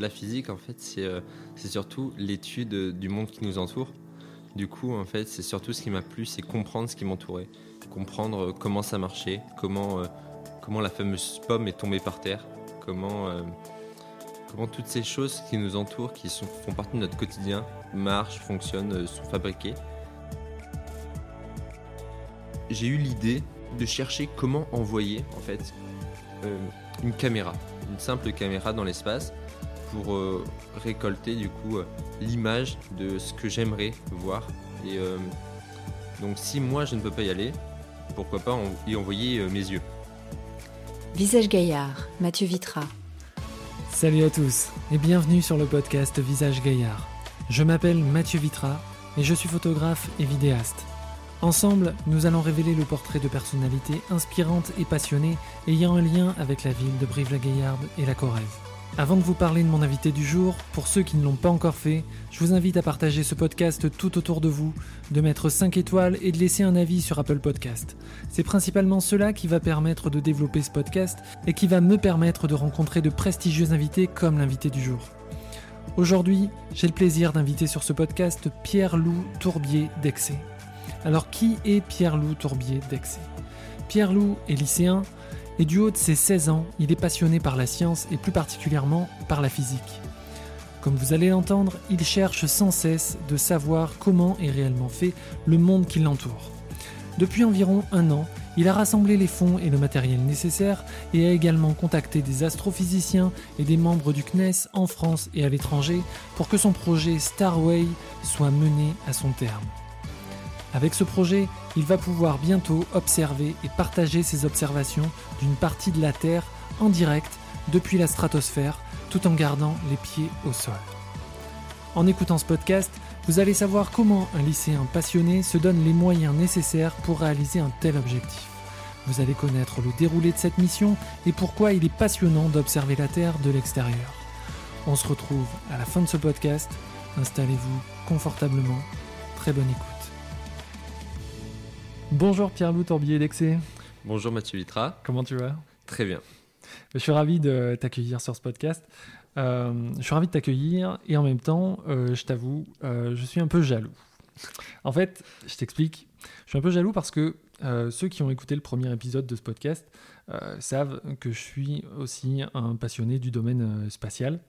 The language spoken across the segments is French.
la physique, en fait, c'est c'est surtout l'étude du monde qui nous entoure. Du coup, en fait, c'est surtout ce qui m'a plu, c'est comprendre ce qui m'entourait, comprendre comment ça marchait, comment, comment la fameuse pomme est tombée par terre, comment, comment toutes ces choses qui nous entourent, qui sont, font partie de notre quotidien, marchent, fonctionnent, sont fabriquées. J'ai eu l'idée de chercher comment envoyer en fait euh, une caméra, une simple caméra dans l'espace pour euh, récolter du coup euh, l'image de ce que j'aimerais voir. Et donc si moi je ne peux pas y aller, pourquoi pas y envoyer mes yeux. Visage Gaillard, Mathieu Vitra. Salut à tous et bienvenue sur le podcast Visage Gaillard. Je m'appelle Mathieu Vitra et je suis photographe et vidéaste. Ensemble, nous allons révéler le portrait de personnalités inspirantes et passionnées ayant un lien avec la ville de Brive-la-Gaillarde et la Corrèze. Avant de vous parler de mon invité du jour, pour ceux qui ne l'ont pas encore fait, je vous invite à partager ce podcast tout autour de vous, de mettre 5 étoiles et de laisser un avis sur Apple Podcast. C'est principalement cela qui va permettre de développer ce podcast et qui va me permettre de rencontrer de prestigieux invités comme l'invité du jour. Aujourd'hui, j'ai le plaisir d'inviter sur ce podcast Pierre-Loup Tourbier d'Excé. Alors qui est Pierre-Loup Tourbier d'Excé Pierre-Loup est lycéen et du haut de ses 16 ans, il est passionné par la science et plus particulièrement par la physique. Comme vous allez l'entendre, il cherche sans cesse de savoir comment est réellement fait le monde qui l'entoure. Depuis environ un an, il a rassemblé les fonds et le matériel nécessaires et a également contacté des astrophysiciens et des membres du CNES en France et à l'étranger pour que son projet Starway soit mené à son terme. Avec ce projet, il va pouvoir bientôt observer et partager ses observations d'une partie de la Terre en direct depuis la stratosphère tout en gardant les pieds au sol. En écoutant ce podcast, vous allez savoir comment un lycéen passionné se donne les moyens nécessaires pour réaliser un tel objectif. Vous allez connaître le déroulé de cette mission et pourquoi il est passionnant d'observer la Terre de l'extérieur. On se retrouve à la fin de ce podcast. Installez-vous confortablement. Très bonne écoute. Bonjour Pierre-Loup Tourbier d'Excé. Bonjour Mathieu Vitra. Comment tu vas? Très bien. Je suis ravi de t'accueillir sur ce podcast. Euh, je suis ravi de t'accueillir et en même temps, euh, je t'avoue, euh, je suis un peu jaloux. En fait, je t'explique, je suis un peu jaloux parce que ceux qui ont écouté le premier épisode de ce podcast savent que je suis aussi un passionné du domaine spatial.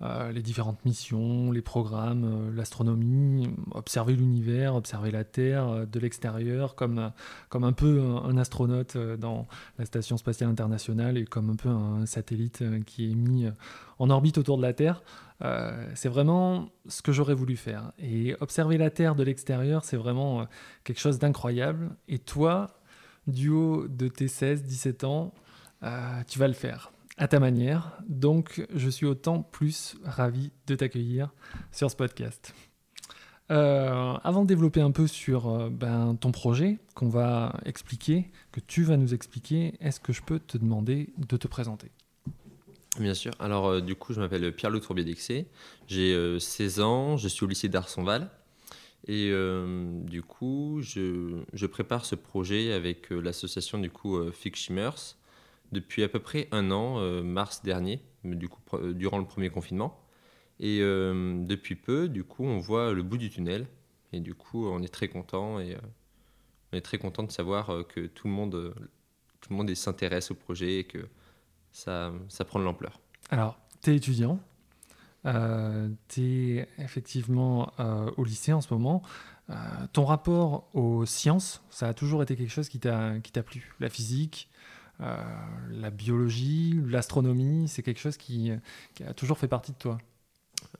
Euh, les différentes missions, les programmes, euh, l'astronomie, observer l'univers, observer la Terre euh, de l'extérieur, comme, comme un peu un, astronaute dans la Station spatiale internationale et comme un peu un satellite qui est mis en orbite autour de la Terre. c'est vraiment ce que j'aurais voulu faire. Et observer la Terre de l'extérieur, c'est vraiment quelque chose d'incroyable. Et toi, du haut de tes 16-17 ans, tu vas le faire à ta manière. Donc, je suis autant plus ravi de t'accueillir sur ce podcast. Euh, avant de développer un peu sur euh, ben, ton projet qu'on va expliquer, que tu vas nous expliquer, est-ce que je peux te demander de te présenter? Bien sûr. Alors, euh, du coup, je m'appelle Pierre-Loup Tourbier d'Excé. J'ai 16 ans, je suis au lycée d'Arsonval. Et du coup, je, je, prépare ce projet avec l'association du coup Fix Shimmers depuis à peu près un an, euh, mars dernier, du coup, euh, durant le premier confinement. Et euh, depuis peu, du coup, on voit le bout du tunnel. Et du coup, on est très content et on est très content de savoir que tout le monde, tout le monde s'intéresse au projet et que ça, ça prend de l'ampleur. Alors, tu es étudiant, tu es effectivement au lycée en ce moment. ton rapport aux sciences, ça a toujours été quelque chose qui t'a plu La physique, la biologie, l'astronomie, c'est quelque chose qui, a toujours fait partie de toi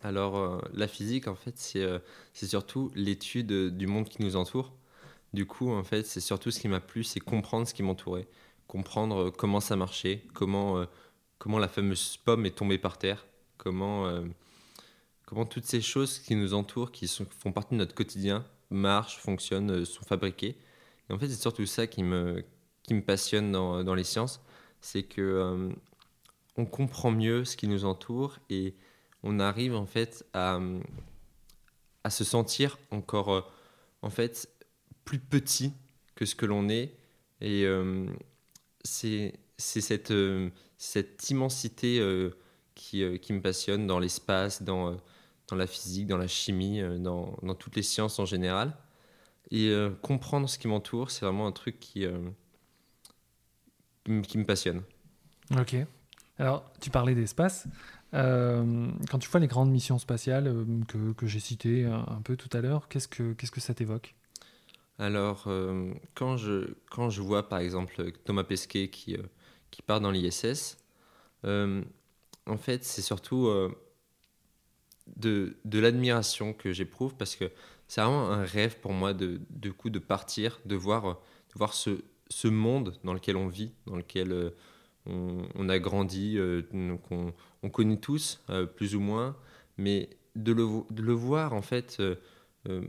Alors, euh, la physique, en fait, c'est euh, surtout l'étude du monde qui nous entoure. Du coup, en fait, c'est surtout ce qui m'a plu, c'est comprendre ce qui m'entourait, comprendre comment ça marchait, comment, comment la fameuse pomme est tombée par terre, comment, comment toutes ces choses qui nous entourent, qui font partie de notre quotidien, marchent, fonctionnent, sont fabriquées. En fait, c'est surtout ça qui me, qui me passionne dans, les sciences, c'est que euh, on comprend mieux ce qui nous entoure et on arrive en fait à, à se sentir encore euh, en fait plus petit que ce que l'on est et euh, c'est cette, immensité qui, me passionnent dans l'espace, dans, la physique, dans la chimie, dans toutes les sciences en général. Et comprendre ce qui m'entoure, c'est vraiment un truc qui, qui me passionne. Ok. Alors, tu parlais d'espace. Euh, quand tu vois les grandes missions spatiales euh, que, que j'ai citées un, peu tout à l'heure, qu'est-ce que, qu'est-ce que ça t'évoque? Alors, euh, quand, je, quand je vois par exemple Thomas Pesquet qui, qui part dans l'ISS, en fait, c'est surtout de, de l'admiration que j'éprouve parce que c'est vraiment un rêve pour moi de, de, coup, de partir, de voir, de voir ce, ce monde dans lequel on vit, dans lequel on, a grandi, euh, on, connaît tous, euh, plus ou moins, mais de le, voir en fait euh,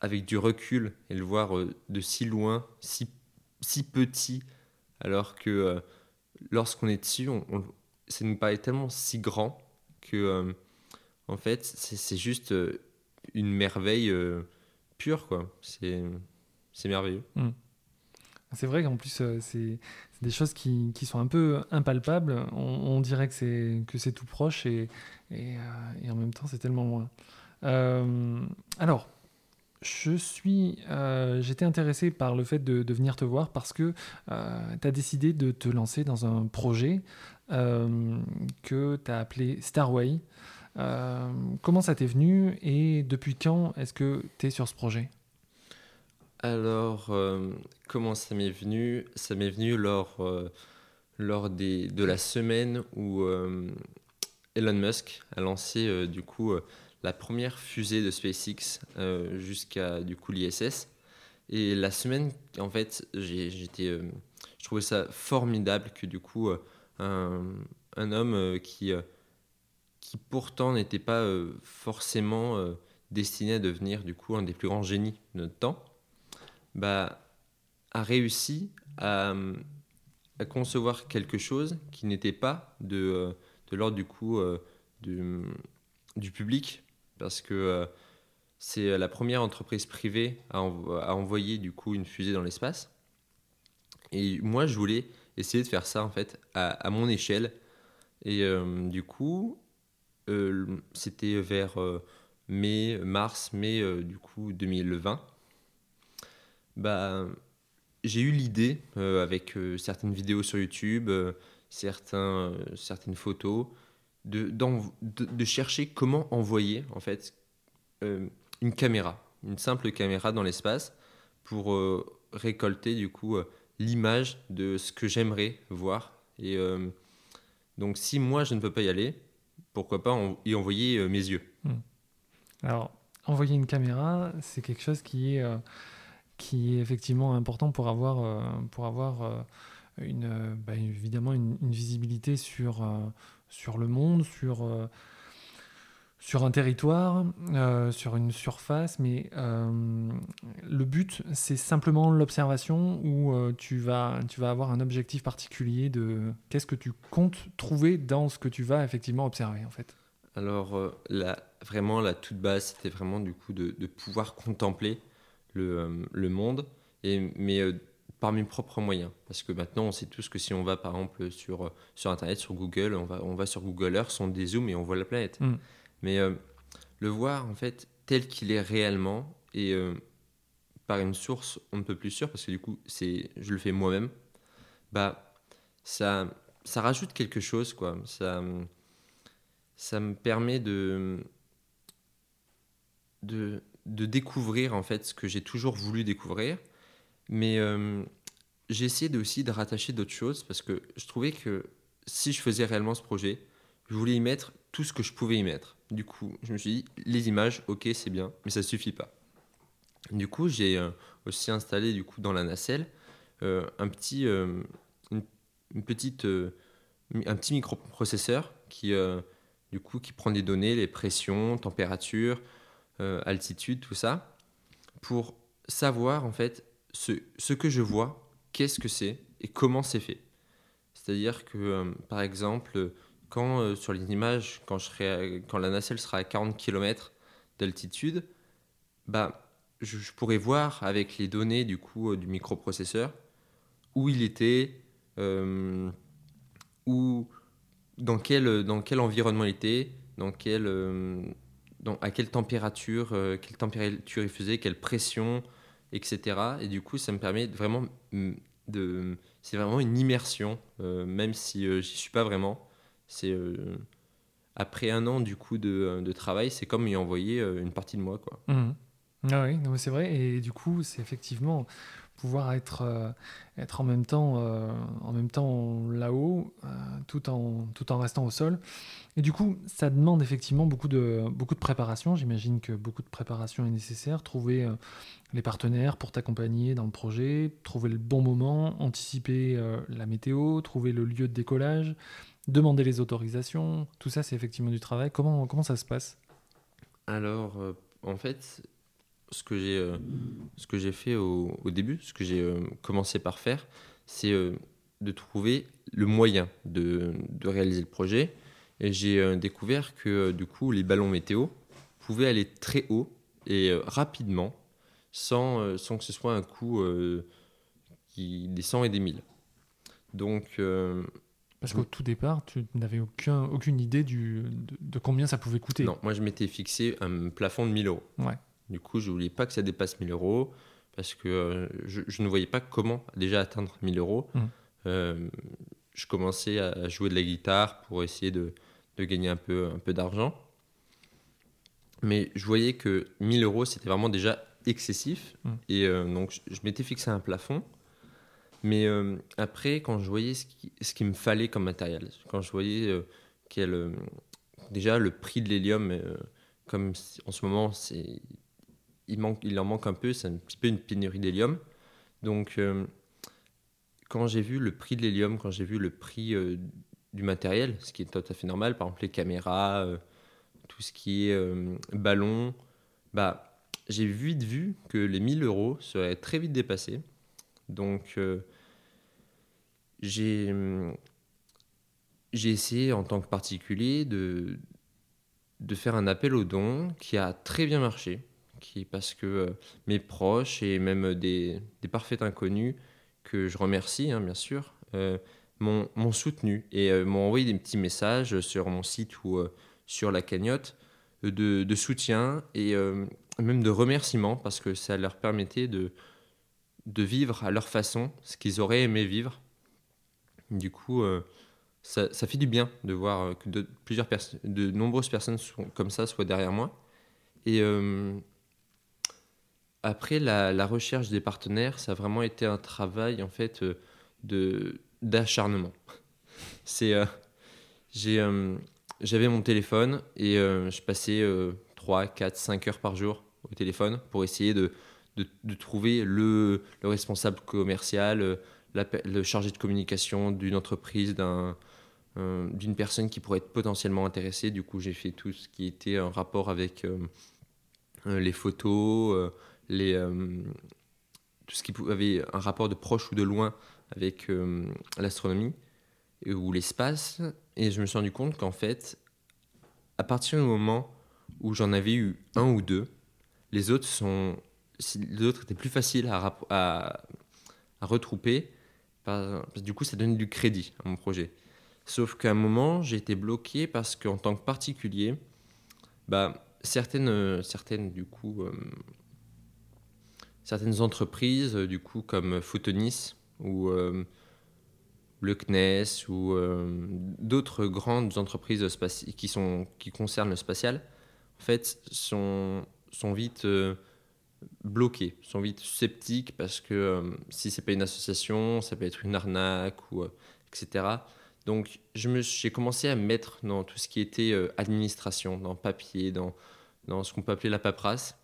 avec du recul et le voir de si loin, si, petit, alors que lorsqu'on est dessus, ça nous paraît tellement si grand que en fait c'est juste une merveille pure quoi. C'est merveilleux. Mmh. C'est vrai qu'en plus, c'est des choses qui, sont un peu impalpables. On, dirait que c'est tout proche et, et, euh, en même temps c'est tellement loin. Euh, alors, je suis, euh, j'étais intéressé par le fait de, venir te voir parce que tu as décidé de te lancer dans un projet que tu as appelé Starway. comment ça t'est venu et depuis quand est-ce que tu es sur ce projet? Alors, euh, comment ça m'est venu? Ça m'est venu lors, euh, lors des, de la semaine où euh, Elon Musk a lancé du coup la première fusée de SpaceX jusqu'à du coup l'ISS. Et la semaine, en fait, j'étais, je trouvais ça formidable que du coup un, un homme qui, qui pourtant n'était pas forcément destiné à devenir du coup un des plus grands génies de notre temps bah, a réussi à, concevoir quelque chose qui n'était pas de, euh, de l'ordre du coup euh, du, public, parce que euh, c'est la première entreprise privée à, envoyer du coup une fusée dans l'espace. Et moi, je voulais essayer de faire ça en fait à mon échelle. Et du coup, c'était vers mai, mars, mai du coup 2020 bah, j'ai eu l'idée euh, avec euh, certaines vidéos sur YouTube, euh, certains, certaines photos, de, de, chercher comment envoyer en fait une caméra, une simple caméra dans l'espace pour récolter du coup l'image de ce que j'aimerais voir. Et donc si moi je ne peux pas y aller, pourquoi pas y envoyer mes yeux. Hmm. Alors envoyer une caméra, c'est quelque chose qui est qui est effectivement important pour avoir, euh, pour avoir euh, une, bah, évidemment une, visibilité sur, euh, sur le monde, sur, sur un territoire, sur une surface, mais le but, c'est simplement l'observation où tu, vas, tu vas avoir un objectif particulier de qu'est-ce que tu comptes trouver dans ce que tu vas effectivement observer en fait. Alors, vraiment, la toute base, c'était vraiment du coup de pouvoir contempler le, euh, le monde, et, mais euh, par mes propres moyens. Parce que maintenant, on sait tous que si on va par exemple sur, sur Internet, sur Google, on va, on va sur Google Earth, on dézoome et on voit la planète. Mm. Mais euh, le voir en fait tel qu'il est réellement et par une source on ne peut plus sûre, parce que du coup, c'est, je le fais moi-même, bah, ça, ça rajoute quelque chose. Quoi. Ça, ça me permet de, de, de découvrir en fait ce que j'ai toujours voulu découvrir. Mais euh, j'ai essayé aussi de rattacher d'autres choses parce que je trouvais que si je faisais réellement ce projet, je voulais y mettre tout ce que je pouvais y mettre. Du coup, je me suis dit, les images, ok, c'est bien, mais ça suffit pas. Du coup, j'ai euh, aussi installé du coup dans la nacelle euh, un petit, une, petite, un petit microprocesseur qui, du coup, qui prend des données, les pressions, température, euh, altitude, tout ça, pour savoir en fait ce, ce que je vois, qu'est-ce que c'est et comment c'est fait. C'est-à-dire que, euh, par exemple, quand euh, sur les images, quand, je quand la nacelle sera à 40 km d'altitude, bah, je, pourrais voir avec les données du coup du microprocesseur où il était, où, dans quel, dans quel environnement il était, dans quel, dans, à quelle température, euh, quelle température il faisait, quelle pression, etc. Et du coup, ça me permet vraiment mm, de. C'est vraiment une immersion, euh, même si euh, j'y suis pas vraiment. C'est euh, après un an du coup de, de travail, c'est comme y envoyer une partie de moi, quoi. Mhm. Ah oui, c'est vrai. Et du coup, c'est effectivement pouvoir être, euh, être en même temps, euh, en temps là-haut, euh, tout, en, tout en restant au sol. Et du coup, ça demande effectivement beaucoup de, beaucoup de préparation. J'imagine que beaucoup de préparation est nécessaire. Trouver les partenaires pour t'accompagner dans le projet, trouver le bon moment, anticiper la météo, trouver le lieu de décollage, demander les autorisations. Tout ça, c'est effectivement du travail. Comment, comment ça se passe? Alors, en fait, ce que j'ai euh, ce que j'ai fait au, au début, ce que j'ai euh, commencé par faire, c'est euh, de trouver le moyen de, de réaliser le projet. Et j'ai découvert que du coup, les ballons météo pouvaient aller très haut et rapidement, sans, sans que ce soit un coût qui des 100 et des 1000. Donc, Parce qu'au tout départ, tu n'avais aucun, aucune idée du, de, de combien ça pouvait coûter. non, moi je m'étais fixé un plafond de 1000 euros. Ouais. Du coup, je voulais pas que ça dépasse 1000 euros parce que euh, je, je ne voyais pas comment déjà atteindre 1000 euros. Mhm. Euh, je commençais à jouer de la guitare pour essayer de, de gagner un peu, un peu d'argent. Mais je voyais que 1000 euros, c'était vraiment déjà excessif. Mhm. Et euh, donc, je, je m'étais fixé un plafond. Mais après, quand je voyais ce qui- ce qu'il me fallait comme matériel, quand je voyais quel, déjà le prix de l'hélium, comme en ce moment, c'est il, manque, il en manque un peu, c'est un petit peu une pénurie d'hélium. Donc, euh, quand j'ai vu le prix de l'hélium, quand j'ai vu le prix euh, du matériel, ce qui est tout à fait normal, par exemple les caméras, euh, tout ce qui est ballon, bah, j'ai vite vu que les 1000 euros seraient très vite dépassés. Donc, j'ai hum, j'ai essayé en tant que particulier de, de faire un appel aux dons qui a très bien marché, qui, parce que euh, mes proches et même des, des parfaits inconnus, que je remercie hein, bien sûr, euh, m'ont soutenu et euh, m'ont envoyé des petits messages sur mon site ou sur la cagnotte de, soutien et même de remerciements parce que ça leur permettait de, de vivre à leur façon ce qu'ils auraient aimé vivre. Du coup, ça, ça fait du bien de voir que de, plusieurs de nombreuses personnes comme ça soient derrière moi. Et après, la, recherche des partenaires, ça a vraiment été un travail en fait euh, de d'acharnement. C'est, euh, j'ai, euh, j'avais mon téléphone et je passais euh, 3, 4, 5 heures par jour au téléphone pour essayer de, de, trouver le, le responsable commercial, le chargé de communication d'une entreprise, d'un, d'une personne qui pourrait être potentiellement intéressée. Du coup, j'ai fait tout ce qui était en rapport avec les photos, euh, tout ce qui avait un rapport de proche ou de loin avec euh, l'astronomie ou l'espace. Et je me suis rendu compte qu'en fait, à partir du moment où j'en avais eu un ou deux, les autres sont, les autres étaient plus faciles à, à, retrouper. Par- parce que du coup, ça donnait du crédit à mon projet. Sauf qu'à un moment, j'ai été bloqué parce qu'en tant que particulier, bah, certaines, certaines, du coup, euh, certaines entreprises, euh, du coup, comme Photonis ou euh, le CNES ou euh, d'autres grandes entreprises qui, concernent le spatial, en fait, sont, vite bloquées, sont vite sceptiques parce que euh, si c'est pas une association, ça peut être une arnaque ou etc. Donc, j'ai commencé à me mettre dans tout ce qui était administration, dans papier, dans, dans ce qu'on peut appeler la paperasse.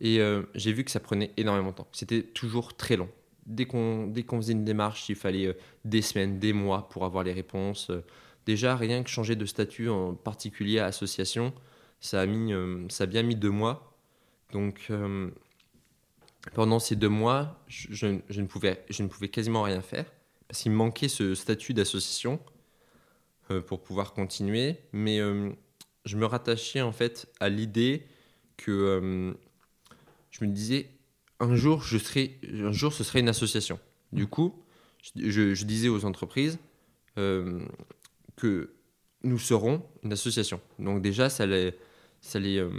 Et euh, j'ai vu que ça prenait énormément de temps. C'était toujours très long. Dès qu'on qu'on faisait une démarche, il fallait euh, des semaines, des mois pour avoir les réponses. Euh, Déjà, rien que changer de statut en particulier à association, ça a, mis, ça a bien mis deux mois. Donc, pendant ces deux mois, je, ne pouvais, je ne pouvais quasiment rien faire parce qu'il me manquait ce statut d'association pour pouvoir continuer. Mais je me rattachais en fait à l'idée que je me disais un jour, je serai, un jour ce serait une association. Du coup, je, disais aux entreprises euh, que nous serons une association. Donc déjà, ça les, ça les, euh,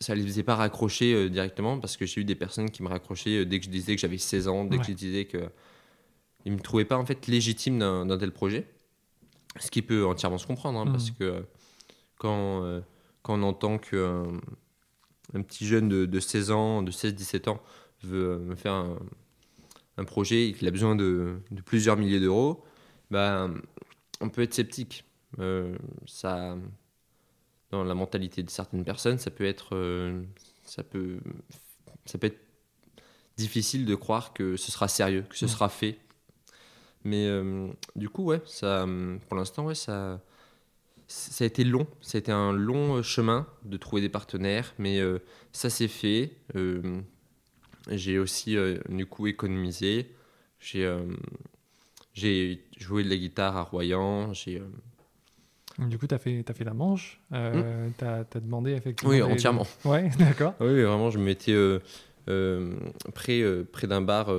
ça les faisait pas raccrocher euh, directement parce que j'ai eu des personnes qui me raccrochaient dès que je disais que j'avais 16 ans, dès Ouais. que je disais que ils me trouvaient pas en fait légitime d'un tel projet. Ce qui peut entièrement se comprendre hein, Mhm. parce que quand, quand on entend qu'un un petit jeune de, de 16 ans, de 16-17 ans veut euh, me faire un, un projet et qu'il a besoin de, de plusieurs milliers d'euros, bah, on peut être sceptique. Euh, ça, dans la mentalité de certaines personnes, ça peut être, euh, ça peut, ça peut être difficile de croire que ce sera sérieux, que ce sera fait. Mais euh, du coup, ouais, ça, pour l'instant, ouais, ça, ça a été long. Ça a été un long euh, chemin de trouver des partenaires, mais euh, ça s'est fait. Euh, j'ai aussi euh, du coup économisé. J'ai joué de la guitare à Royan. J'ai Du coup, tu as fait, t'as fait la manche. Euh, tu as, demandé effectivement. Oui des- entièrement. Ouais, d'accord. Oui, vraiment, je me mettais euh, euh, près, près d'un bar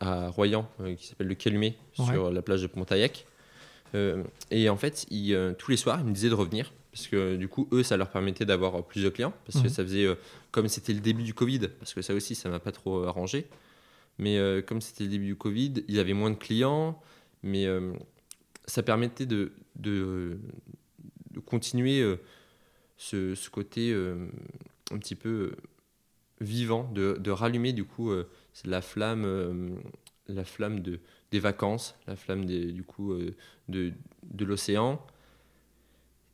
à Royan qui s'appelle le Calumet Ouais. sur la plage de Pontaillac. Euh, et en fait, ils, euh, tous les soirs, ils me disaient de revenir parce que du coup, eux, ça leur permettait d'avoir euh, plus de clients parce que Mhm. ça faisait, euh, comme c'était le début du Covid, parce que ça aussi, ça m'a pas trop arrangé. Mais euh, comme c'était le début du Covid, ils avaient moins de clients, mais euh, ça permettait de, de, de continuer ce, ce côté un petit peu vivant, de, de rallumer du coup la flamme, la flamme de, des vacances, la flamme du coup euh, de, de l'océan.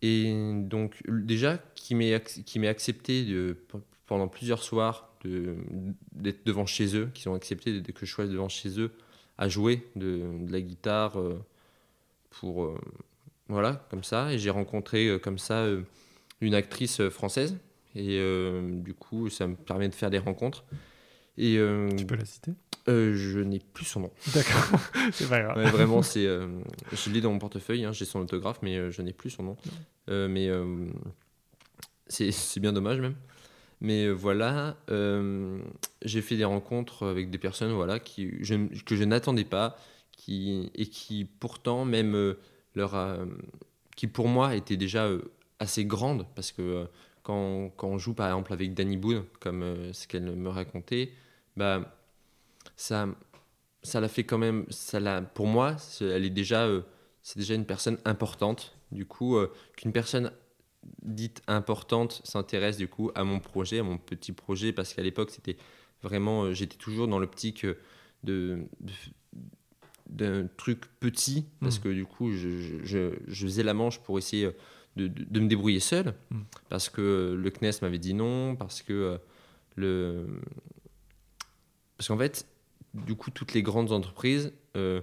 Et donc déjà qui m'ait qui accepté de, pendant plusieurs soirs d'être devant chez eux, qui ont accepté de- que je sois devant chez eux à jouer de, la guitare euh, pour euh, voilà comme ça. Et j'ai rencontré comme ça une actrice française et du coup ça me permet de faire des rencontres. Et euh, Tu peux la citer? Euh, je n'ai plus son nom. D'accord. c'est pas grave. Ouais, vraiment, c'est. euh, je l'ai dans mon portefeuille, hein, j'ai son autographe, mais euh, je n'ai plus son nom. Euh, mais c'est c'est bien dommage même. Mais voilà, j'ai fait des rencontres avec des personnes voilà, qui, je, que je n'attendais pas qui, et qui pourtant, même leur. qui pour moi étaient déjà assez grandes, parce que quand, quand on joue par exemple avec Danny Boone, comme ce qu'elle me racontait, bah, ça ça l'a fait quand même ça l'a pour moi c'est- elle est déjà euh, c'est déjà une personne importante du coup euh, qu'une personne dite importante s'intéresse du coup à mon projet à mon petit projet parce qu'à l'époque c'était vraiment euh, j'étais toujours dans l'optique de de- d'un truc petit parce Mhm. que du coup je, je- je- je faisais la manche pour essayer de, de- de me débrouiller seul Mhm. parce que le CNES m'avait dit non parce que le parce qu'en fait du coup, toutes les grandes entreprises euh,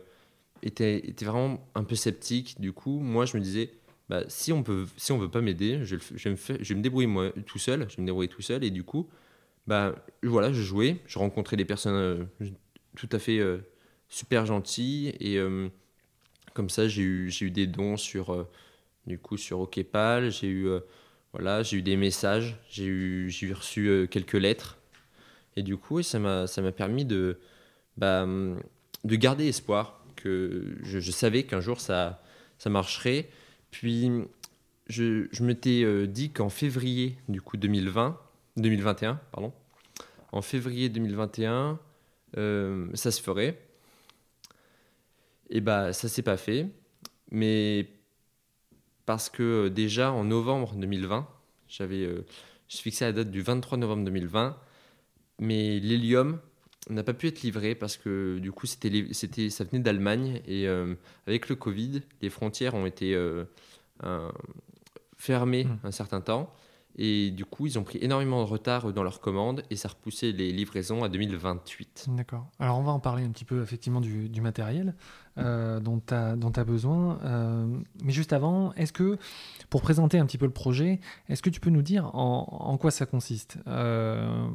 étaient, étaient vraiment un peu sceptiques. Du coup, moi, je me disais, bah, si on peut, si veut pas m'aider, je, je, vais me débrouiller moi tout seul. Je me tout seul. Et du coup, bah, voilà, je jouais, je rencontrais des personnes euh, tout à fait euh, super gentilles. Et comme ça, j'ai eu, eu des dons sur, du coup, sur OKPAL. J'ai eu, voilà, j'ai eu des messages. J'ai reçu quelques lettres. Et du coup, ça m'a permis de, bah, de garder espoir, que je, savais qu'un jour ça, ça marcherait. Puis je, je m'étais euh, dit qu'en février du coup 2020, 2021, pardon, en février 2021, euh, ça se ferait. Et bah ça s'est pas fait, mais parce que euh, déjà en novembre 2020, j'avais, euh, je fixé la date du 23 novembre 2020, mais l'hélium n'a pas pu être livré parce que du coup c'était c'était ça venait d'Allemagne et euh, avec le Covid les frontières ont été euh, un- fermées Mm. un certain temps et du coup ils ont pris énormément de retard dans leurs commandes et ça repoussait les livraisons à 2028. D'accord. Alors on va en parler un petit peu effectivement du, du matériel euh, dont tu as, besoin. Euh, mais juste avant, est-ce que, pour présenter un petit peu le projet, est-ce que tu peux nous dire en, en quoi ça consiste? Euh,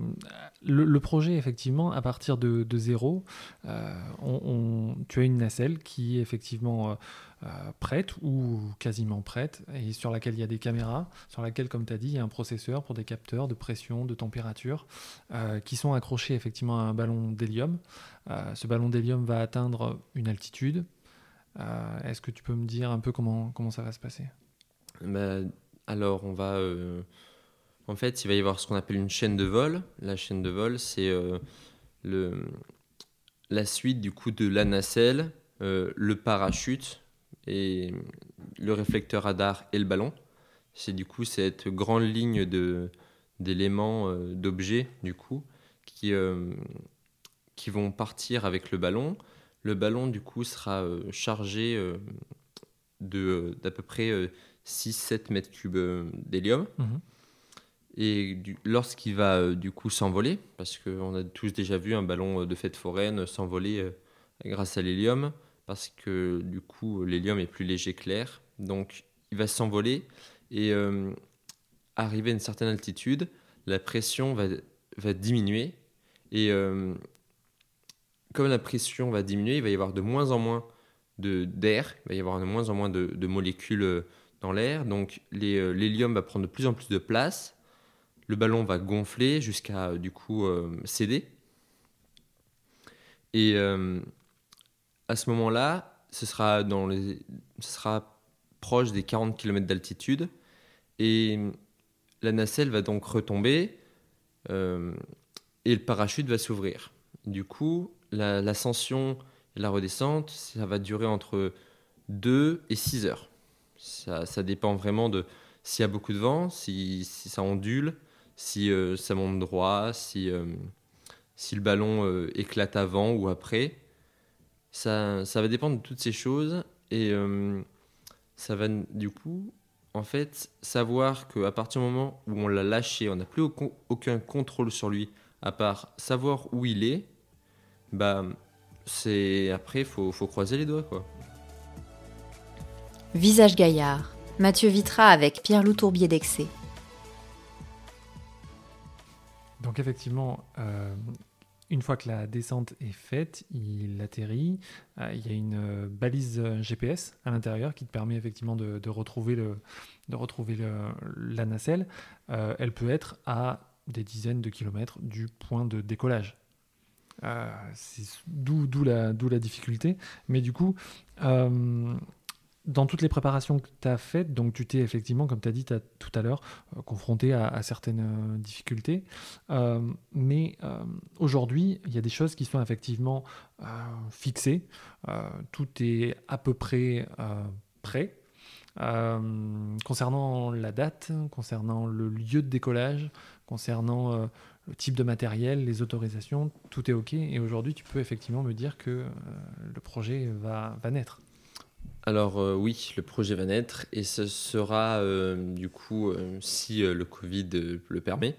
le, projet, effectivement, à partir de, zéro, euh, on- tu as une nacelle qui est effectivement euh, euh, prête ou quasiment prête et sur laquelle il y a des caméras, sur laquelle, comme tu as dit, il y a un processeur pour des capteurs de pression, de température qui sont accrochés effectivement à un ballon d'hélium. Ce ballon d'hélium va atteindre une altitude, Est-ce que tu peux me dire un peu comment, comment ça va se passer? Bah, Alors, on va. En fait, il va y avoir ce qu'on appelle une chaîne de vol. La chaîne de vol, c'est le, la suite du coup de la nacelle, le parachute et le réflecteur radar et le ballon. C'est du coup cette grande ligne de d'éléments, euh, d'objets du coup qui euh, qui vont partir avec le ballon. Le ballon du coup sera euh, chargé de d'à peu près 6-7 mètres cubes d'hélium. Mhm. Et lorsqu'il va du coup s'envoler, parce qu'on a tous déjà vu un ballon de fête foraine s'envoler grâce à l'hélium, parce que du coup l'hélium est plus léger que l'air. Donc il va s'envoler et euh, arriver à une certaine altitude, la pression va, va diminuer. Et euh, comme la pression va diminuer, il va y avoir de moins en moins d'air, il va y avoir de moins en moins de, molécules euh, dans l'air. Donc l'hélium va prendre de plus en plus de place. Le ballon va gonfler jusqu'à du coup céder. Et à ce moment-là, ce sera, proche des 40 km d'altitude. Et la nacelle va donc retomber euh, et le parachute va s'ouvrir. Du coup, l'ascension et la redescente, ça va durer entre 2 et 6 heures. Ça, dépend vraiment de s'il y a beaucoup de vent, si ça ondule, si euh, ça monte droit, si, euh, si le ballon éclate avant ou après. Ça, ça va dépendre de toutes ces choses et ça va du coup, en fait, savoir qu'à partir du moment où on l'a lâché, on n'a plus aucun contrôle sur lui, à part savoir où il est, bah, c'est après, faut, faut croiser les doigts, quoi. Visage gaillard, Mathieu Vitra avec Pierre-Loup Tourbier d'Excé. Donc effectivement, euh, une fois que la descente est faite, il atterrit. Euh, il y a une euh, balise GPS à l'intérieur qui te permet effectivement de, retrouver, la nacelle. elle peut être à des dizaines de kilomètres du point de décollage. D'où la, la, difficulté. Mais du coup, dans toutes les préparations que tu as faites, donc tu t'es effectivement, comme tu as dit tout à l'heure, euh, confronté à, certaines euh, difficultés. Euh, mais aujourd'hui, il y a des choses qui sont effectivement fixées. tout est à peu près prêt. concernant la date, concernant le lieu de décollage, concernant le type de matériel, les autorisations, tout est OK. Et aujourd'hui, tu peux effectivement me dire que le projet va, va naître. Alors euh, oui, le projet va naître et ce sera euh, du coup, euh, si le Covid le permet,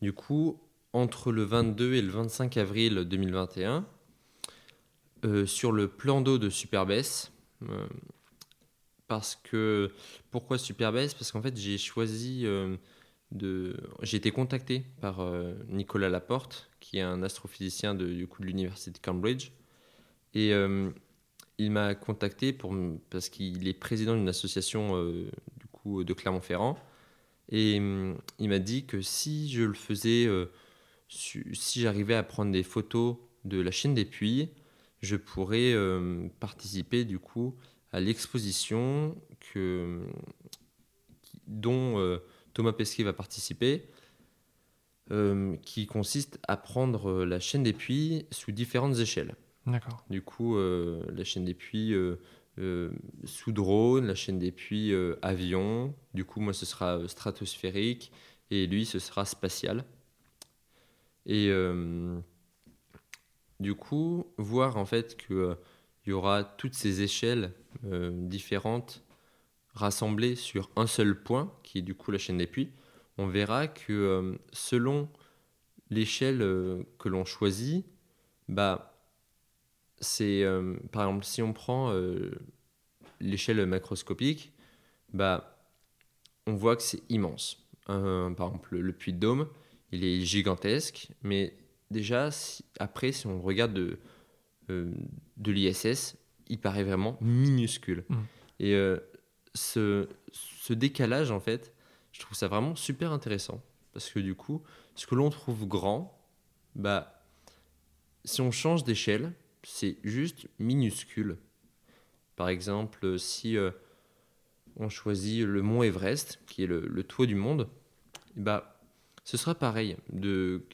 du coup, entre le 22 et le 25 avril 2021, sur le plan d'eau de Superbès. parce que, pourquoi Superbès Parce qu'en fait, j'ai choisi de... J'ai été contacté par Nicolas Laporte, qui est un astrophysicien de, du coup, de l'université de Cambridge. Et il m'a contacté parce qu'il est président d'une association euh, du coup, de Clermont-Ferrand. Et hum, il m'a dit que si je le faisais, euh, si j'arrivais à prendre des photos de la chaîne des puits, je pourrais euh, participer du coup à l'exposition que, dont Thomas Pesquet va participer, qui consiste à prendre la chaîne des puits sous différentes échelles. Du coup, euh, la chaîne des puits euh, euh, sous drone, la chaîne des puits avion. Du coup, moi, ce sera stratosphérique et lui, ce sera spatial. Et du coup, voir en fait qu'il y aura toutes ces échelles différentes rassemblées sur un seul point, qui est du coup la chaîne des puits, on verra que selon l'échelle que l'on choisit, bah, c'est euh, par exemple si on prend euh, l'échelle macroscopique, bah, on voit que c'est immense. par exemple, le puits de Dôme, il est gigantesque, mais déjà, après, si on regarde de, euh, de l'ISS, il paraît vraiment minuscule. Mmh. Et ce, ce, décalage, en fait, je trouve ça vraiment super intéressant. Parce que du coup, ce que l'on trouve grand, bah, si on change d'échelle, c'est juste minuscule. Par exemple, si on choisit le mont Everest, qui est le, toit du monde, bah, ce sera pareil.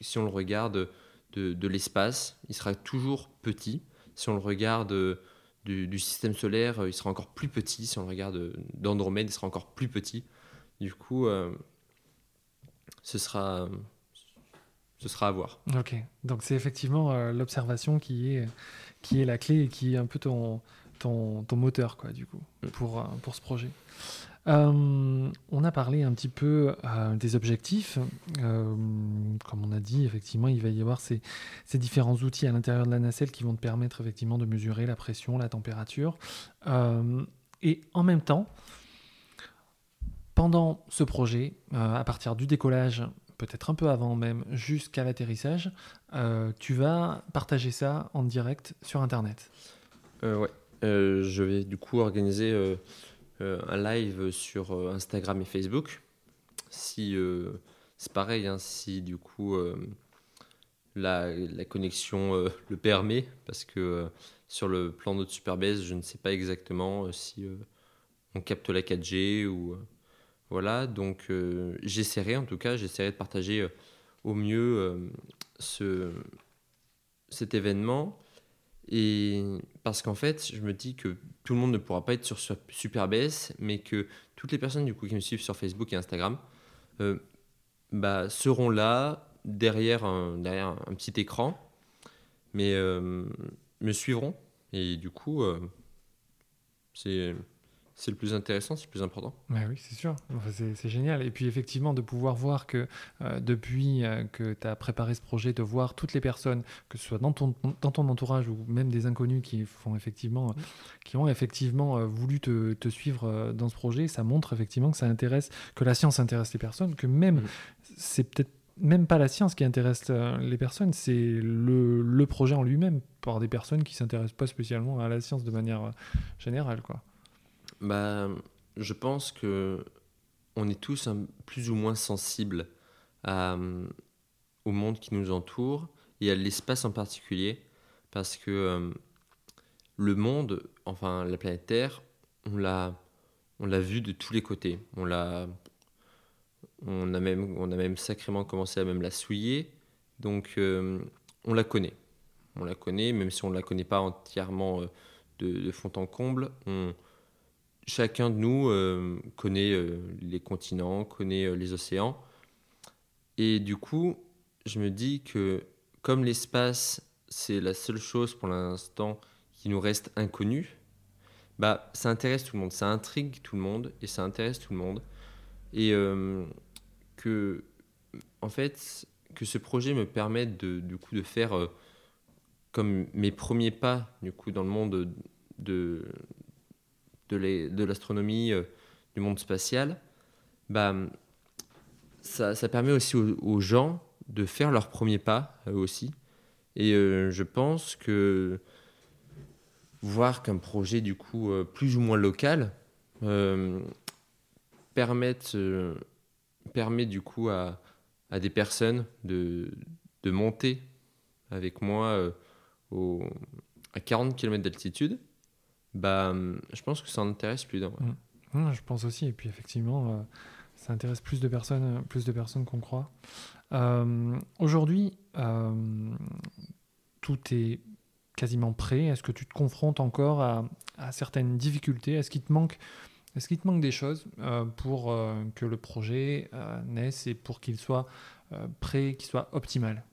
Si on le regarde de, l'espace, il sera toujours petit. Si on le regarde du, du, système solaire, il sera encore plus petit. Si on le regarde d'Andromède, il sera encore plus petit. Du coup, euh, ce, sera, ce sera à voir. Ok, donc c'est effectivement euh, l'observation qui est, qui est la clé et qui est un peu ton, ton, ton moteur, quoi, du coup, mm. pour, euh, pour ce projet. Euh, on a parlé un petit peu euh, des objectifs. Euh, comme on a dit, effectivement, il va y avoir ces, différents outils à l'intérieur de la nacelle qui vont te permettre effectivement de mesurer la pression, la température. et en même temps, pendant ce projet, à partir du décollage, peut-être un peu avant même, jusqu'à l'atterrissage, tu vas partager ça en direct sur Internet. ouais, je vais du coup organiser euh, un live sur euh, Instagram et Facebook. Si euh, c'est pareil, hein, si du coup la, la, connexion le permet, parce que sur le plan de Superbase, je ne sais pas exactement si on capte la 4G ou voilà. Donc j'essaierai en tout cas, j'essaierai de partager au mieux ce, cet événement et parce qu'en fait, je me dis que tout le monde ne pourra pas être sur Superbase, mais que toutes les personnes du coup qui me suivent sur Facebook et Instagram euh, bah, seront là derrière un, derrière un petit écran, mais euh, me suivront. Et du coup, euh, c'est c'est le plus intéressant, c'est le plus important. oui, c'est sûr. c'est génial. Et puis effectivement, de pouvoir voir que euh, depuis euh, que tu as préparé ce projet, de voir toutes les personnes, que ce soit dans ton, dans ton entourage ou même des inconnus qui, font effectivement, qui ont effectivement euh, voulu te, te, suivre dans ce projet, ça montre effectivement que ça intéresse, que la science intéresse les personnes, que même, c'est peut-être même pas la science qui intéresse les personnes, c'est le, le, projet en lui-même par des personnes qui s'intéressent pas spécialement à la science de manière générale. quoi bah, Je pense que on est tous plus ou moins sensibles à, au monde qui nous entoure et à l'espace en particulier, parce que euh, le monde, enfin la planète Terre, on l'a, on l'a vu de tous les côtés. On l'a, on a même, on a même sacrément commencé à même la souiller. Donc euh, on la connaît. On la connaît, même si on ne la connaît pas entièrement euh, de, de, fond en comble. On, chacun de nous euh, connaît euh, les continents, connaît euh, les océans. Et du coup, je me dis que comme l'espace, c'est la seule chose pour l'instant qui nous reste inconnue, bah, ça intéresse tout le monde, ça intrigue tout le monde et ça intéresse tout le monde. Et que, en fait, que ce projet me permette de, du coup, de faire comme mes premiers pas du coup, dans le monde de, de l'astronomie, euh, du monde spatial, bah, ça, permet aussi aux, gens de faire leurs premiers pas, eux aussi. Et euh, je pense que voir qu'un projet, du coup, euh, plus ou moins local, permet, du coup, à, des personnes de, de monter avec moi à 40 km d'altitude bah, je pense que ça intéresse plus d'un. Mmh. je pense aussi. Et puis effectivement, euh, ça intéresse plus de personnes, plus de personnes qu'on croit. Euh, aujourd'hui, euh, tout est quasiment prêt. Est-ce que tu te confrontes encore à, à certaines difficultés? Est-ce qu'il te manque est-ce qu'il te manque des choses pour que le projet naisse et pour qu'il soit prêt, qu'il soit optimal?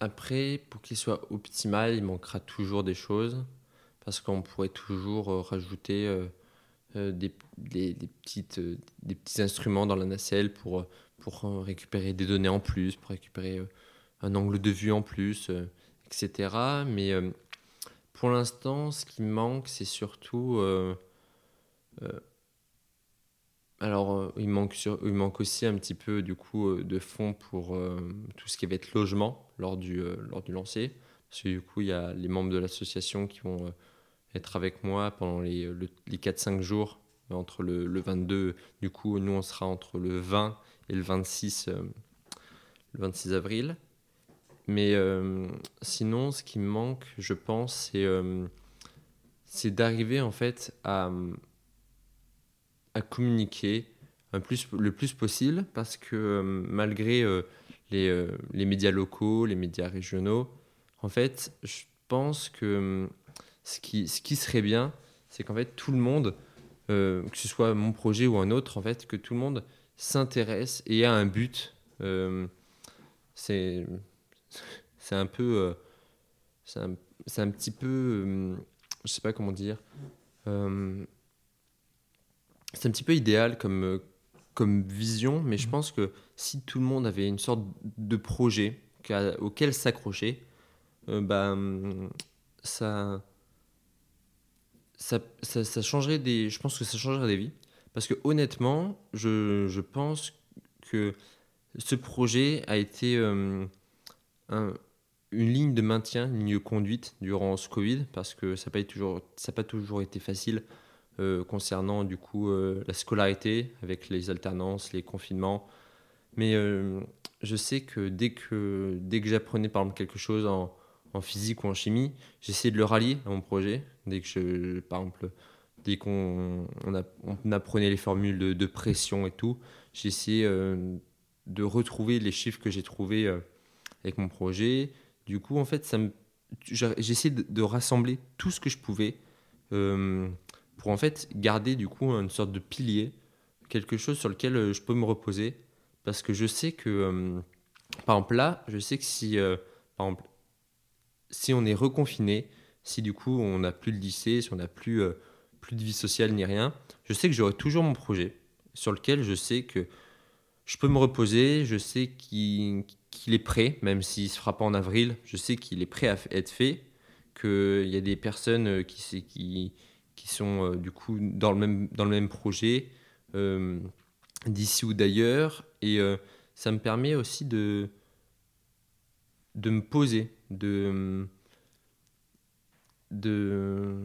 Après, pour qu'il soit optimal, il manquera toujours des choses parce qu'on pourrait toujours euh, rajouter euh, euh, des, des, petites, des petits instruments dans la nacelle pour, pour récupérer des données en plus, pour récupérer un angle de vue en plus, etc. Mais pour l'instant, ce qui manque, c'est surtout... alors, il, manque sur, il manque aussi un petit peu du coup de fonds pour tout ce qui va être logement lors du, lors du lancer. Parce que du coup, il y a les membres de l'association qui vont être avec moi pendant les, les 4-5 jours, entre le, le, 22, du coup, nous, on sera entre le 20 et le 26, euh, le 26 avril. Mais euh, sinon, ce qui me manque, je pense, c'est euh, d'arriver en fait à, à communiquer un plus, le plus possible parce que euh, malgré euh, les, euh, les, médias locaux, les médias régionaux, en fait, je pense que ce qui, ce qui serait bien, c'est qu'en fait tout le monde, que ce soit mon projet ou un autre, en fait, que tout le monde s'intéresse et a un but. c'est c'est un peu c'est un, un, petit peu je sais pas comment dire. Euh, c'est un petit peu idéal comme, euh, comme vision, mais je mm. pense que si tout le monde avait une sorte de projet auquel s'accrocher, euh, bah, ça, ça, ça, changerait des. Je pense que ça changerait des vies. Parce que honnêtement, je, je pense que ce projet a été un, une ligne de maintien, une ligne de conduite durant ce Covid, parce que ça n'a pas, toujours, pas toujours été facile euh, concernant du coup euh, la scolarité avec les alternances, les confinements. Mais euh, je sais que dès que, dès que j'apprenais par quelque chose en, en physique ou en chimie, j'essayais de le rallier à mon projet. Dès que je, par exemple, dès qu'on on, apprenait les formules de, pression et tout, j'essayais de retrouver les chiffres que j'ai trouvés avec mon projet du coup, en fait, essayé de, rassembler tout ce que je pouvais euh, pour en fait garder du coup une sorte de pilier, quelque chose sur lequel euh, je peux me reposer. Parce que je sais que, euh, par exemple là, je sais que si, par exemple, si on est reconfiné, si du coup on n'a plus de lycée, si on n'a plus, plus de vie sociale ni rien, je sais que j'aurai toujours mon projet sur lequel je sais que je peux me reposer, je sais qu'il est prêt, même s'il ne se fera pas en avril, je sais qu'il est prêt à être fait, qu'il y a des personnes euh, qui, sont euh, du coup dans le même, dans le même projet, euh, d'ici ou d'ailleurs, et ça me permet aussi de, de me poser, de de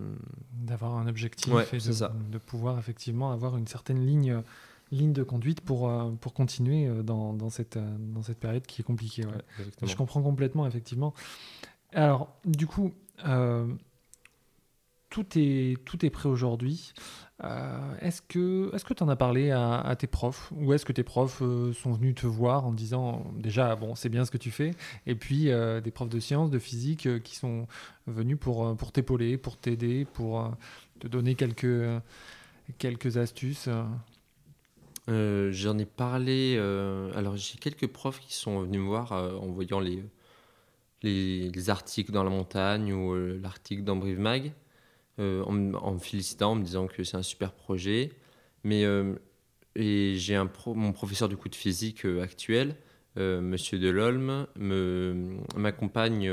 d'avoir un objectif et de, de, pouvoir effectivement avoir une certaine ligne ligne de conduite pour, euh, pour continuer euh, dans, dans, cette, euh, dans cette période qui est compliquée. je comprends complètement, effectivement. Alors, du coup, tout, est, tout est prêt aujourd'hui. est-ce que est-ce que tu en as parlé à, tes profs? Ou est-ce que tes profs sont venus te voir en disant déjà bon c'est bien ce que tu fais et puis des profs de sciences de physique qui sont venus pour pour t'épauler pour t'aider pour te donner quelques quelques astuces euh, j'en ai parlé. Euh, alors, j'ai quelques profs qui sont venus me voir euh, en voyant les, les, articles dans la montagne ou l'article dans Brive Mag, en, me félicitant, en me disant que c'est un super projet. Mais et j'ai un mon professeur du coup de physique actuel, Monsieur Delolme, m'accompagne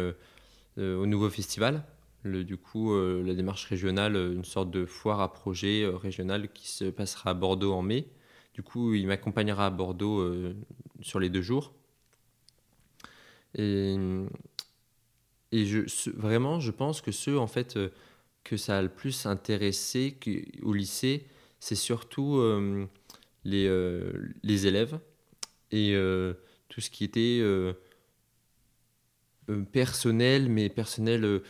au nouveau festival. Du coup, la démarche régionale, une sorte de foire à projet régional qui se passera à Bordeaux en mai. Du coup, il m'accompagnera à Bordeaux euh, sur les deux jours. Et, et je, vraiment, je pense que ceux en fait euh, que ça a le plus intéressé au lycée, c'est surtout euh, les, les élèves et tout ce qui était personnel, mais personnel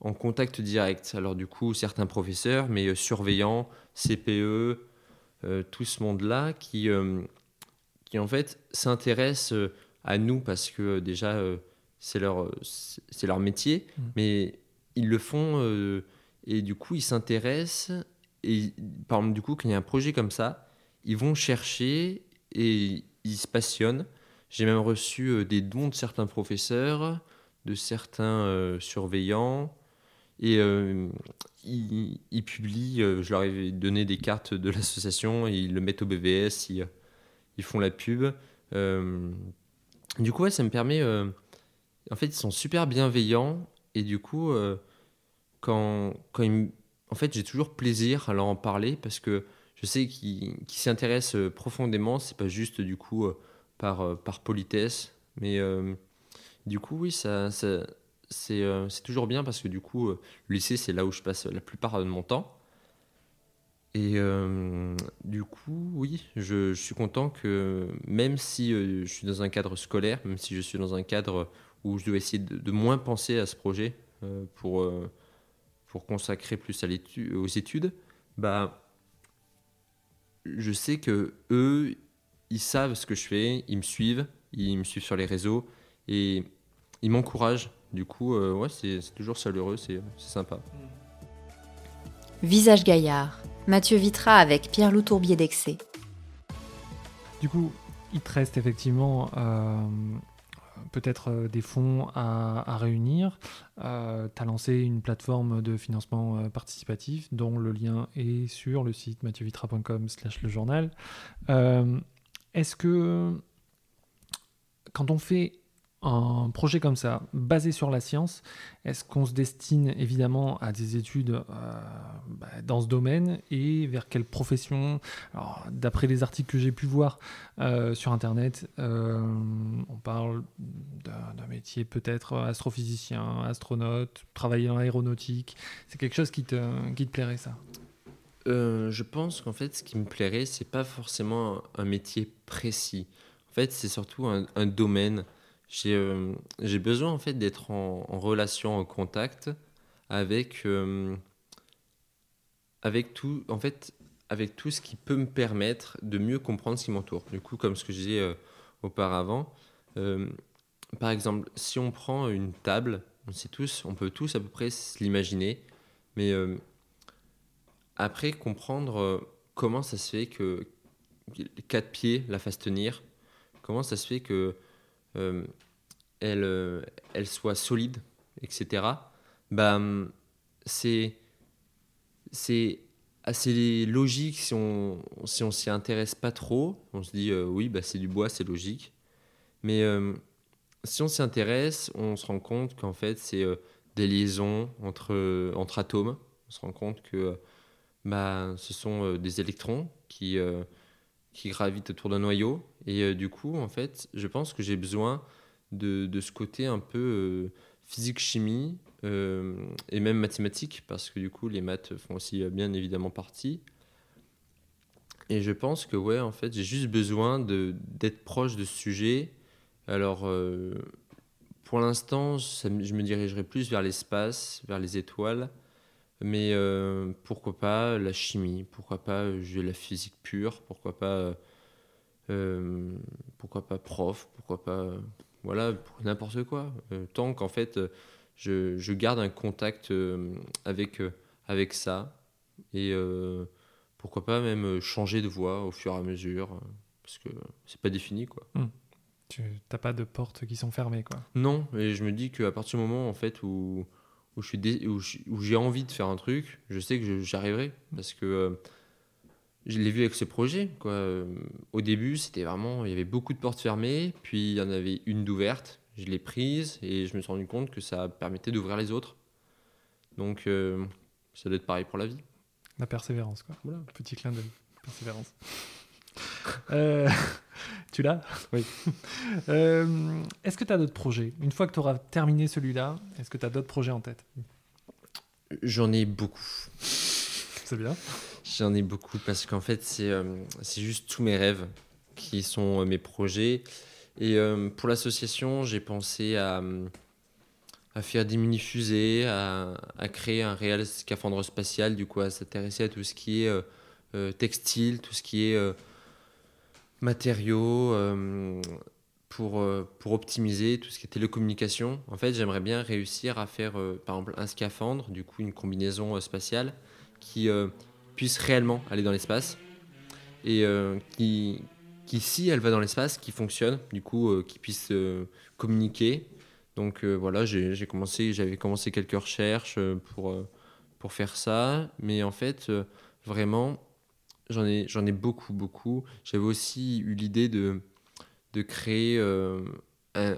en contact direct. Alors du coup, certains professeurs, mais surveillants, CPE, euh, tout ce monde-là qui, euh, qui en fait s'intéresse euh, à nous parce que déjà c'est leur, leur métier, mmh. mais ils le font et du coup ils s'intéressent et par exemple du coup quand il y a un projet comme ça, ils vont chercher et ils se passionnent. J'ai même reçu des dons de certains professeurs, de certains surveillants, et euh, ils, publient, euh, je leur ai donné des cartes de l'association, ils le mettent au BVS, ils, ils font la pub. Euh, du coup, ça me permet. en fait, ils sont super bienveillants et du coup, quand, en fait, j'ai toujours plaisir à leur en parler parce que je sais qu'ils s'intéressent profondément. C'est pas juste du coup par, par politesse, mais du coup, oui, ça, euh, c'est toujours bien parce que du coup, euh, le lycée, c'est là où je passe la plupart de mon temps. Et euh, du coup, oui, je, suis content que même si je suis dans un cadre scolaire, même si je suis dans un cadre où je dois essayer de, moins penser à ce projet pour, pour consacrer plus à aux études, bah, je sais que eux, ils savent ce que je fais, ils me suivent, ils me suivent sur les réseaux et ils m'encouragent. Du coup, euh, ouais, c'est toujours chaleureux, c'est sympa. Visage gaillard, Mathieu Vitra avec Pierre-Loup Tourbier d'Excès. Du coup, il te reste effectivement euh, peut-être euh, des fonds à, réunir. Euh, tu as lancé une plateforme de financement euh, participatif dont le lien est sur le site mathieuVitra.com slash le journal. Est-ce que quand on fait un projet comme ça, basé sur la science, est-ce qu'on se destine évidemment à des études euh, bah, dans ce domaine et vers quelle profession? D'après les articles que j'ai pu voir euh, sur Internet, euh, on parle d'un métier peut-être astrophysicien, astronaute, travailler dans l'aéronautique. C'est quelque chose qui te, plairait ça? Je pense qu'en fait, ce qui me plairait, c'est pas forcément un métier précis. En fait, c'est surtout un domaine euh, j'ai besoin en fait d'être en, relation, en contact avec, euh, avec, tout, en fait, avec tout ce qui peut me permettre de mieux comprendre ce qui m'entoure. Du coup, comme ce que je disais euh, auparavant, par exemple, si on prend une table, on, sait tous, on peut tous à peu près l'imaginer, mais après comprendre comment ça se fait que quatre pieds la fassent tenir, comment ça se fait que euh, elle soit solide, etc., bah, c'est, c'est assez logique si on si on s'y intéresse pas trop. On se dit euh, oui, bah, c'est du bois, c'est logique. Mais euh, si on s'y intéresse, on se rend compte qu'en fait, c'est des liaisons entre, entre atomes. On se rend compte que bah, ce sont des électrons qui, qui gravitent autour d'un noyau. Et du coup, en fait, je pense que j'ai besoin de, ce côté un peu euh, physique-chimie euh, et même mathématiques, parce que du coup, les maths font aussi euh, bien évidemment partie. Et je pense que, ouais, en fait, j'ai juste besoin d'être proche de ce sujet. Alors, pour l'instant, je me dirigerai plus vers l'espace, vers les étoiles. Mais pourquoi pas la chimie? Pourquoi pas la physique pure? Pourquoi pas, pourquoi pas prof? Pourquoi pas voilà, pour n'importe quoi. Euh, tant qu'en fait, euh, je, je, garde un contact euh, avec, avec ça. Et pourquoi pas même changer de voie au fur et à mesure, parce que c'est pas défini, quoi. Hmm. Tu n'as pas de portes qui sont fermées, quoi. Non, et je me dis qu'à partir du moment, en fait, où, où j'ai envie de faire un truc, je sais que j'arriverai, parce que je l'ai vu avec ce projet. Quoi. Au début, c'était vraiment, il y avait beaucoup de portes fermées, puis il y en avait une d'ouverte. Je l'ai prise et je me suis rendu compte que ça permettait d'ouvrir les autres. Donc, euh, ça doit être pareil pour la vie. La persévérance, quoi. Voilà. Petit clin d'œil. Persévérance. Euh, tu l'as? Oui. Euh, est-ce que tu as d'autres projets? Une fois que tu auras terminé celui-là, est-ce que tu as d'autres projets en tête? J'en ai beaucoup. C'est bien. J'en ai beaucoup parce qu'en fait, c'est euh, juste tous mes rêves qui sont euh, mes projets. Et euh, pour l'association, j'ai pensé à, à, faire des mini-fusées, à, à, créer un réel scaphandre spatial, du coup, à s'intéresser à tout ce qui est textile, tout ce qui est matériaux, pour, pour optimiser tout ce qui est télécommunication. En fait, j'aimerais bien réussir à faire, par exemple, un scaphandre, du coup, une combinaison spatiale qui puisse réellement aller dans l'espace et euh, qui, qui, si elle va dans l'espace, qui fonctionne, du coup, euh, qui puisse euh, communiquer. Donc voilà, j'ai commencé, j'avais commencé quelques recherches pour, pour faire ça, mais en fait, vraiment, j'en ai, ai beaucoup, beaucoup. J'avais aussi eu l'idée de, de créer un,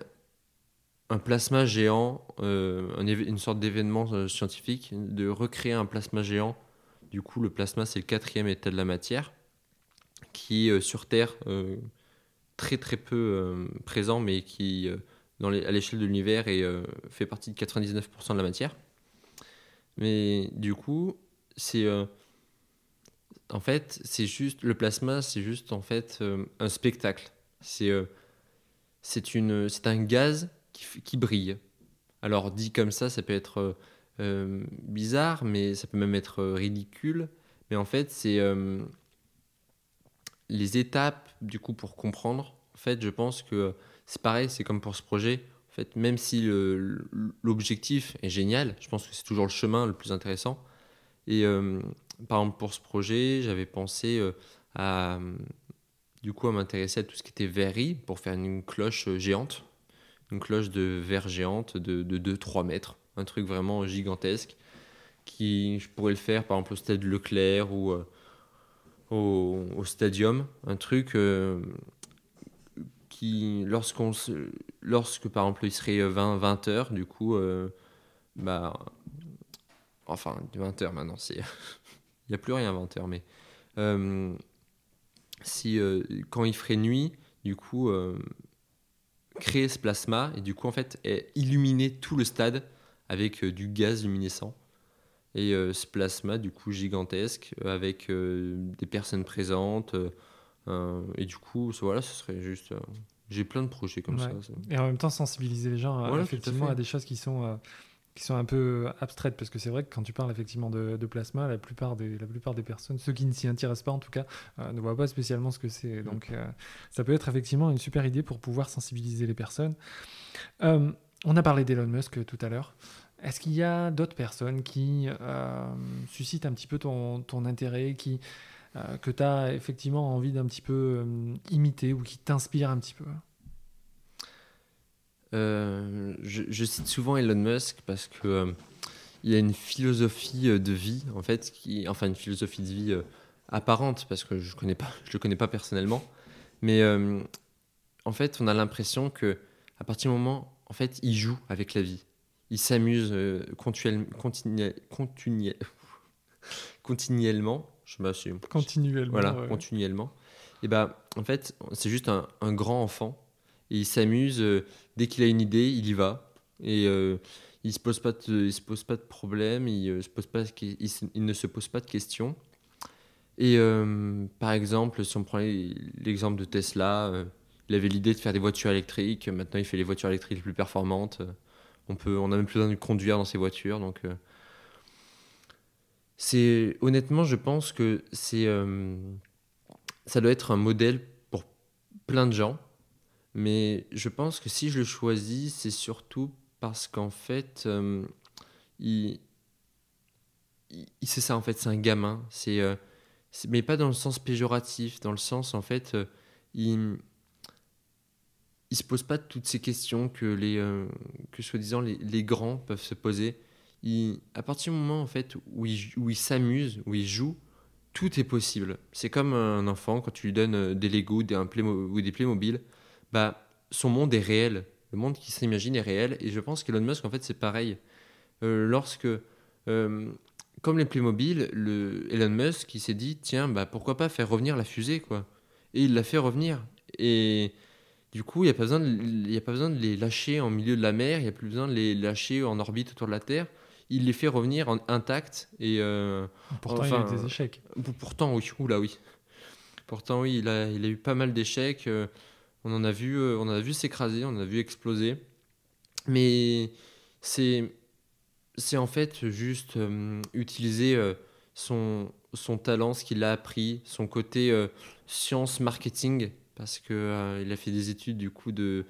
un plasma géant, une sorte d'événement scientifique, de recréer un plasma géant du coup, le plasma, c'est le quatrième état de la matière, qui est euh, sur Terre euh, très très peu euh, présent, mais qui, à l'échelle de l'univers, fait partie de 99% de la matière. Mais du coup, c'est en fait, c'est juste le plasma, c'est juste en fait un spectacle. C'est c'est un gaz qui, qui, brille. Alors dit comme ça, ça peut être euh, bizarre, mais ça peut même être ridicule. Mais en fait, c'est les étapes, du coup, pour comprendre. En fait, je pense que c'est pareil, c'est comme pour ce projet. En fait, même si l'objectif est génial, je pense que c'est toujours le chemin le plus intéressant. Et par exemple, pour ce projet, j'avais pensé à du coup à m'intéresser à tout ce qui était verrerie pour faire une cloche géante, une cloche de verre géante de, de 2-3 mètres, un truc vraiment gigantesque qui je pourrais le faire par exemple au stade Leclerc ou euh, au, au, stadium, un truc euh, qui lorsqu'on lorsque par exemple il serait 20 20 heures du coup euh, bah enfin 20 heures maintenant c'est il n'y a plus rien à 20 heures mais si quand il ferait nuit, du coup, créer ce plasma et du coup, en fait, illuminer tout le stade avec euh, du gaz luminescent. Et ce plasma, du coup, gigantesque, avec des personnes présentes. et du coup, voilà, ce serait juste. J'ai plein de projets comme ça, Et en même temps, sensibiliser les gens effectivement à, des choses qui sont qui sont un peu abstraites parce que c'est vrai que quand tu parles effectivement de, plasma, la plupart, des, la plupart des personnes, ceux qui ne s'y intéressent pas en tout cas, euh, ne voient pas spécialement ce que c'est. Donc euh, ça peut être effectivement une super idée pour pouvoir sensibiliser les personnes. Euh, on a parlé d'Elon Musk tout à l'heure. Est-ce qu'il y a d'autres personnes qui suscitent un petit peu ton, ton intérêt, qui, que tu as effectivement envie d'un petit peu imiter ou qui t'inspirent un petit peu? Euh, je, cite souvent Elon Musk parce que euh, il a une philosophie euh, de vie en fait, qui, enfin une philosophie de vie apparente parce que je connais pas, je le connais pas personnellement, mais en fait on a l'impression que à partir du moment, en fait, il joue avec la vie, il s'amuse continuellement, continuellement, je m'assume, continuellement, voilà, continuellement. Et bah en fait c'est juste un, un grand enfant et il s'amuse. Euh, dès qu'il a une idée, il y va. Et euh, il se pose pas de, il se pose pas de problème, il, euh, se pose pas, il, ne se pose pas de questions. Et par exemple, si on prend l'exemple de Tesla, il avait l'idée de faire des voitures électriques. Maintenant, il fait les voitures électriques les plus performantes. On peut, on a même plus besoin de conduire dans ces voitures. Donc, c'est honnêtement, je pense que c'est, ça doit être un modèle pour plein de gens mais je pense que si je le choisis, c'est surtout parce qu'en fait, euh, il, c'est ça en fait, c'est un gamin. Euh, c'est, mais pas dans le sens péjoratif, dans le sens en fait, euh, il, il se pose pas toutes ces questions que les, que soi-disant les, grands peuvent se poser. Il, à partir du moment en fait où il, où il s'amuse, où il joue, tout est possible. C'est comme un enfant quand tu lui donnes des Lego, des, un ou des Playmobil bah, son monde est réel. Le monde qui s'imagine est réel. Et je pense qu'Elon Musk, en fait, c'est pareil. Euh, lorsque, euh, comme les Playmobil, le Elon Musk, il s'est dit, tiens, bah, pourquoi pas faire revenir la fusée, quoi. Et il l'a fait revenir. Et du coup, il n'y a, pas besoin de, a pas besoin de les lâcher en milieu de la mer, il n'y a plus besoin de les lâcher en orbite autour de la Terre. Il les fait revenir en, intacts. Et, euh, pourtant, il a eu des échecs. Pourtant, oui. Oula, oui. Pourtant, oui, il a, il a eu pas mal d'échecs. On en a vu, euh, on a vu s'écraser, on a vu exploser. Mais c'est, c'est en fait juste euh, utiliser euh, son, son talent, ce qu'il a appris, son côté science marketing, parce qu'il il a fait des études du coup de,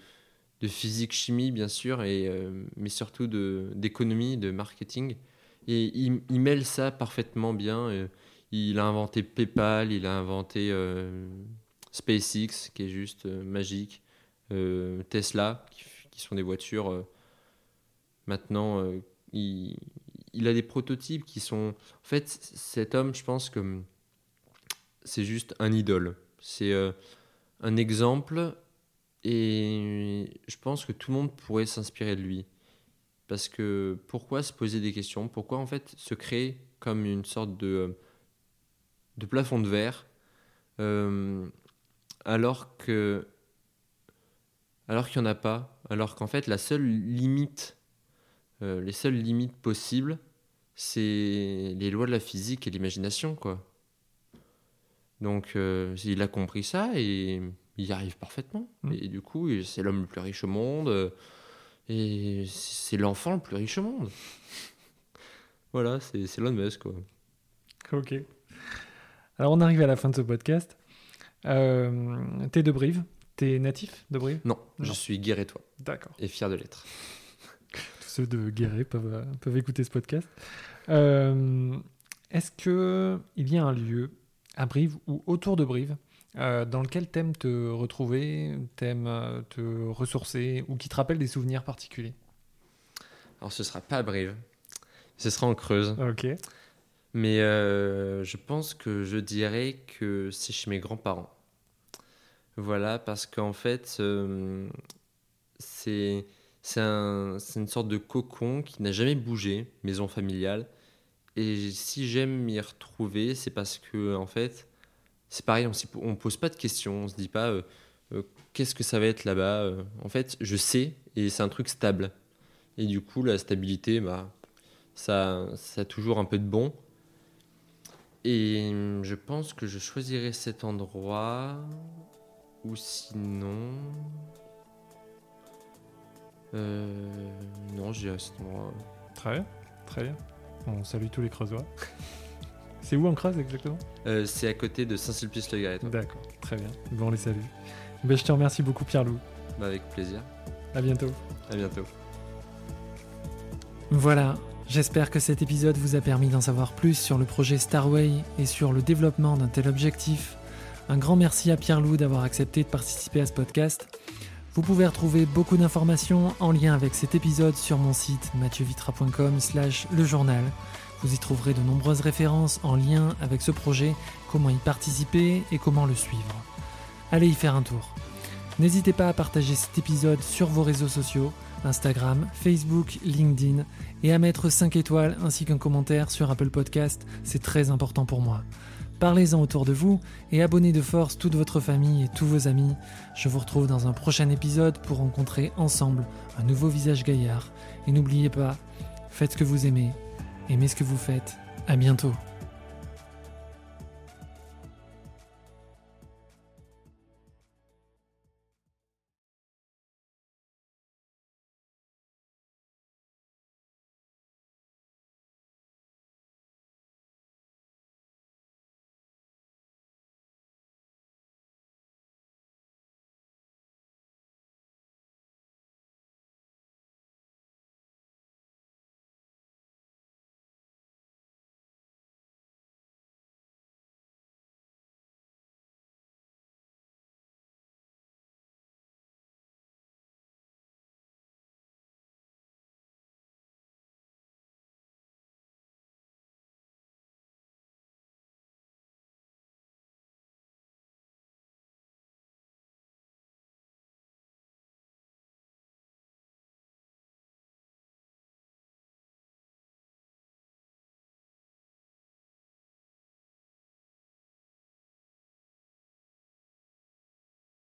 de physique chimie bien sûr, et, mais surtout d'économie, de marketing. Et il, mêle ça parfaitement bien. il a inventé PayPal, il a inventé SpaceX qui est juste euh, magique, euh, Tesla qui, sont des voitures euh, maintenant il, a des prototypes qui sont en fait cet homme je pense que c'est juste un idole c'est un exemple et je pense que tout le monde pourrait s'inspirer de lui. Parce que pourquoi se poser des questions? Pourquoi en fait se créer comme une sorte de de plafond de verre alors que alors qu'il n'y en a pas, alors qu'en fait la seule limite, euh, les seules limites possibles, c'est les lois de la physique et l'imagination, quoi. Donc euh, il a compris ça et il y arrive parfaitement. Mm. Et du coup, c'est l'homme le plus riche au monde euh, et c'est l'enfant le plus riche au monde. Voilà, c'est Elon Musk, quoi. Ok. Alors on arrive à la fin de ce podcast. Euh, t'es de Brive? T'es natif de Brive? Non, je suis guérétois D'accord. et fier de l'être. Tous ceux de Guéret peuvent, peuvent écouter ce podcast. Euh, Est-ce que il y a un lieu à Brive ou autour de Brive euh, dans lequel t'aimes te retrouver, t'aimes euh, te ressourcer ou qui te rappelle des souvenirs particuliers? Alors, ce sera pas à Brive, ce sera en Creuse. Ok. Mais euh, je pense que je dirais que c'est chez mes grands-parents. Voilà, parce qu'en fait, euh, c'est c'est un- c'est une sorte de cocon qui n'a jamais bougé, maison familiale. Et si j'aime m'y retrouver, c'est parce que, en fait, c'est pareil, on ne pose pas de questions, on se dit pas euh, euh, qu'est-ce que ça va être là-bas. euh. En fait, je sais et c'est un truc stable. Et du coup, la stabilité, bah, ça, a toujours un peu de bon. Et hum, je pense que je choisirais cet endroit. Ou sinon. Euh, non, dirais cet endroit. Très bien. Très bien. On salue tous les Creusois. C'est où en Creuse exactement? Euh, c'est à côté de Saint-Sulpice-le-Garet. D'accord. Très bien. Bon, on les salue. Ben, je te remercie beaucoup Pierre-Loup. Bah, avec plaisir. À bientôt. À bientôt. Voilà, j'espère que cet épisode vous a permis d'en savoir plus sur le projet Starway et sur le développement d'un tel objectif. Un grand merci à Pierre Loup d'avoir accepté de participer à ce podcast. Vous pouvez retrouver beaucoup d'informations en lien avec cet épisode sur mon site mathieuVitra.com slash le journal. Vous y trouverez de nombreuses références en lien avec ce projet, comment y participer et comment le suivre. Allez y faire un tour. N'hésitez pas à partager cet épisode sur vos réseaux sociaux, Instagram, Facebook, LinkedIn, et à mettre 5 étoiles ainsi qu'un commentaire sur Apple Podcast, c'est très important pour moi. Parlez-en autour de vous et abonnez de force toute votre famille et tous vos amis. Je vous retrouve dans un prochain épisode pour rencontrer ensemble un nouveau visage gaillard. Et n'oubliez pas, faites ce que vous aimez, aimez ce que vous faites. À bientôt.